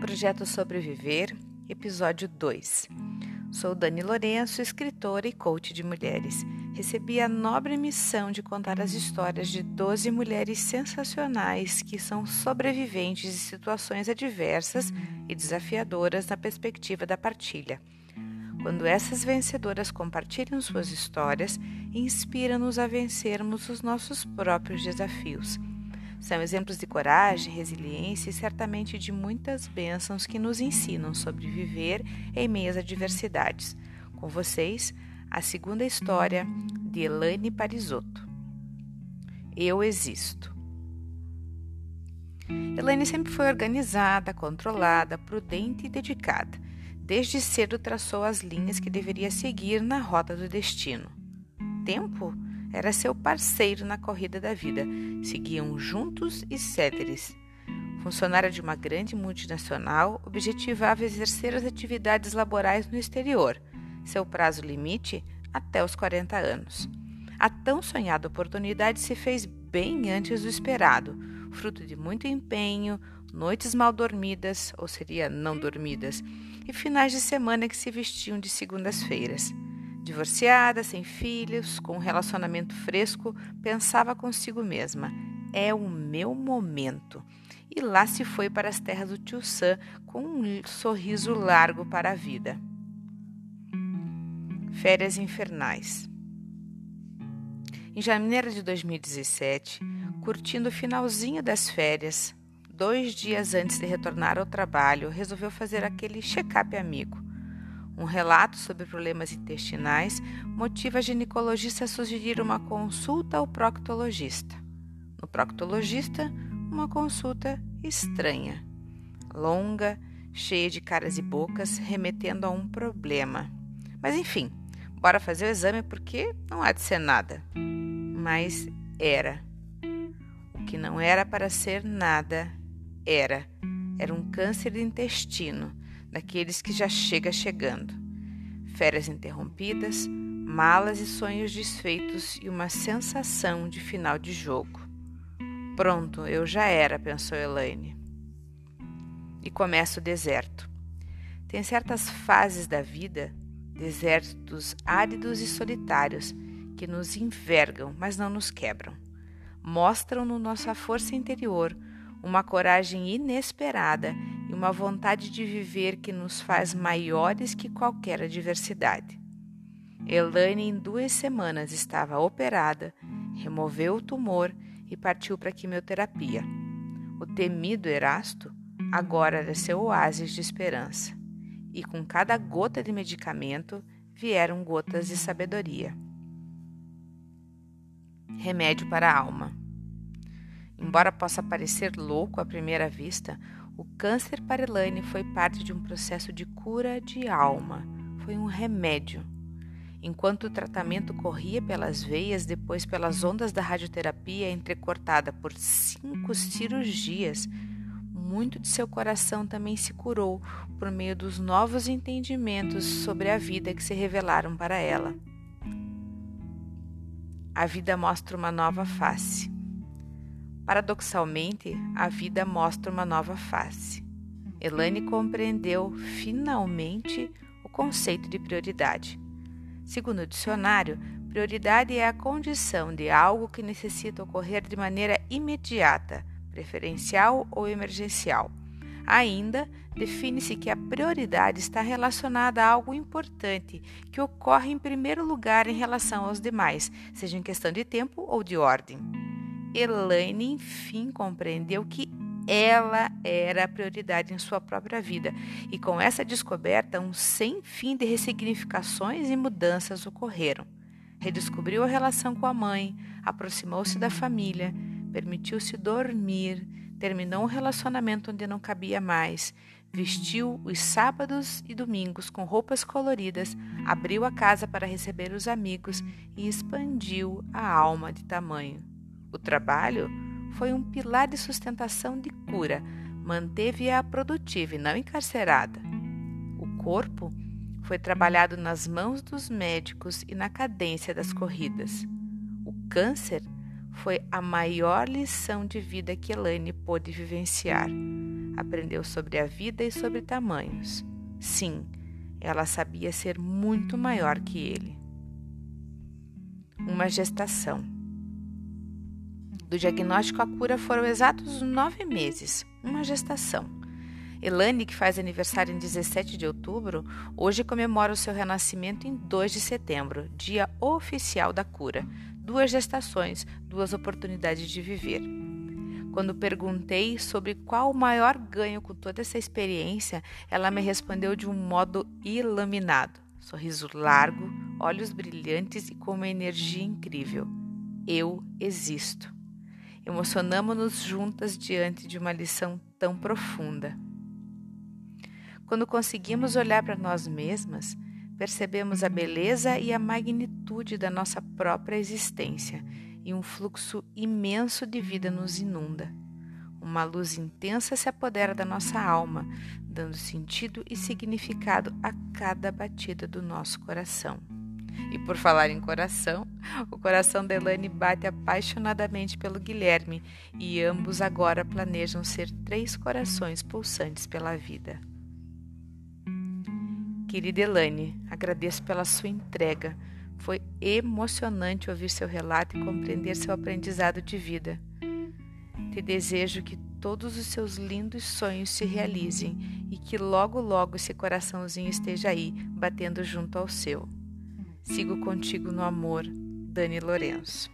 Projeto Sobreviver, episódio 2. Sou Dani Lourenço, escritora e coach de mulheres. Recebi a nobre missão de contar as histórias de 12 mulheres sensacionais que são sobreviventes de situações adversas e desafiadoras na perspectiva da partilha. Quando essas vencedoras compartilham suas histórias, inspiram-nos a vencermos os nossos próprios desafios. São exemplos de coragem, resiliência e certamente de muitas bênçãos que nos ensinam sobre viver em meio às adversidades. Com vocês, a segunda história de Elaine Parisotto. Eu existo. Elaine sempre foi organizada, controlada, prudente e dedicada. Desde cedo traçou as linhas que deveria seguir na rota do destino. Tempo era seu parceiro na corrida da vida. Seguiam juntos e céteres. Funcionária de uma grande multinacional, objetivava exercer as atividades laborais no exterior, seu prazo limite até os 40 anos. A tão sonhada oportunidade se fez bem antes do esperado, fruto de muito empenho, noites mal dormidas, ou seria não dormidas, e finais de semana que se vestiam de segundas-feiras. Divorciada, sem filhos, com um relacionamento fresco, pensava consigo mesma: é o meu momento. E lá se foi para as terras do tio Sam com um sorriso largo para a vida. Férias infernais. Em janeiro de 2017, curtindo o finalzinho das férias, dois dias antes de retornar ao trabalho, resolveu fazer aquele check-up amigo um relato sobre problemas intestinais motiva a ginecologista a sugerir uma consulta ao proctologista. No proctologista, uma consulta estranha, longa, cheia de caras e bocas, remetendo a um problema. Mas enfim, bora fazer o exame porque não há de ser nada. Mas era. O que não era para ser nada era. Era um câncer de intestino daqueles que já chega chegando. Férias interrompidas, malas e sonhos desfeitos e uma sensação de final de jogo. Pronto, eu já era, pensou Elaine. E começa o deserto. Tem certas fases da vida, desertos áridos e solitários, que nos envergam, mas não nos quebram. Mostram-no nossa força interior, uma coragem inesperada e uma vontade de viver que nos faz maiores que qualquer adversidade. Elaine, em duas semanas, estava operada, removeu o tumor e partiu para a quimioterapia. O temido Erasto agora era seu oásis de esperança, e com cada gota de medicamento vieram gotas de sabedoria. Remédio para a alma. Embora possa parecer louco à primeira vista, o câncer para Elaine foi parte de um processo de cura de alma, foi um remédio. Enquanto o tratamento corria pelas veias, depois pelas ondas da radioterapia, entrecortada por cinco cirurgias, muito de seu coração também se curou por meio dos novos entendimentos sobre a vida que se revelaram para ela. A vida mostra uma nova face. Paradoxalmente, a vida mostra uma nova face. Elaine compreendeu finalmente o conceito de prioridade. Segundo o dicionário, prioridade é a condição de algo que necessita ocorrer de maneira imediata, preferencial ou emergencial. Ainda, define-se que a prioridade está relacionada a algo importante que ocorre em primeiro lugar em relação aos demais, seja em questão de tempo ou de ordem. Elaine enfim compreendeu que ela era a prioridade em sua própria vida, e com essa descoberta, um sem fim de ressignificações e mudanças ocorreram. Redescobriu a relação com a mãe, aproximou-se da família, permitiu-se dormir, terminou um relacionamento onde não cabia mais, vestiu os sábados e domingos com roupas coloridas, abriu a casa para receber os amigos e expandiu a alma de tamanho. O trabalho foi um pilar de sustentação de cura, manteve-a produtiva e não encarcerada. O corpo foi trabalhado nas mãos dos médicos e na cadência das corridas. O câncer foi a maior lição de vida que Elaine pôde vivenciar. aprendeu sobre a vida e sobre tamanhos. Sim, ela sabia ser muito maior que ele. Uma gestação. Do diagnóstico à cura foram exatos nove meses, uma gestação. Elane, que faz aniversário em 17 de outubro, hoje comemora o seu renascimento em 2 de setembro, dia oficial da cura. Duas gestações, duas oportunidades de viver. Quando perguntei sobre qual o maior ganho com toda essa experiência, ela me respondeu de um modo iluminado. Sorriso largo, olhos brilhantes e com uma energia incrível. Eu existo. Emocionamos-nos juntas diante de uma lição tão profunda. Quando conseguimos olhar para nós mesmas, percebemos a beleza e a magnitude da nossa própria existência e um fluxo imenso de vida nos inunda. Uma luz intensa se apodera da nossa alma, dando sentido e significado a cada batida do nosso coração. E por falar em coração, o coração da Elane bate apaixonadamente pelo Guilherme e ambos agora planejam ser três corações pulsantes pela vida. Querida Elane, agradeço pela sua entrega. Foi emocionante ouvir seu relato e compreender seu aprendizado de vida. Te desejo que todos os seus lindos sonhos se realizem e que logo, logo esse coraçãozinho esteja aí, batendo junto ao seu. Sigo contigo no amor, Dani Lourenço.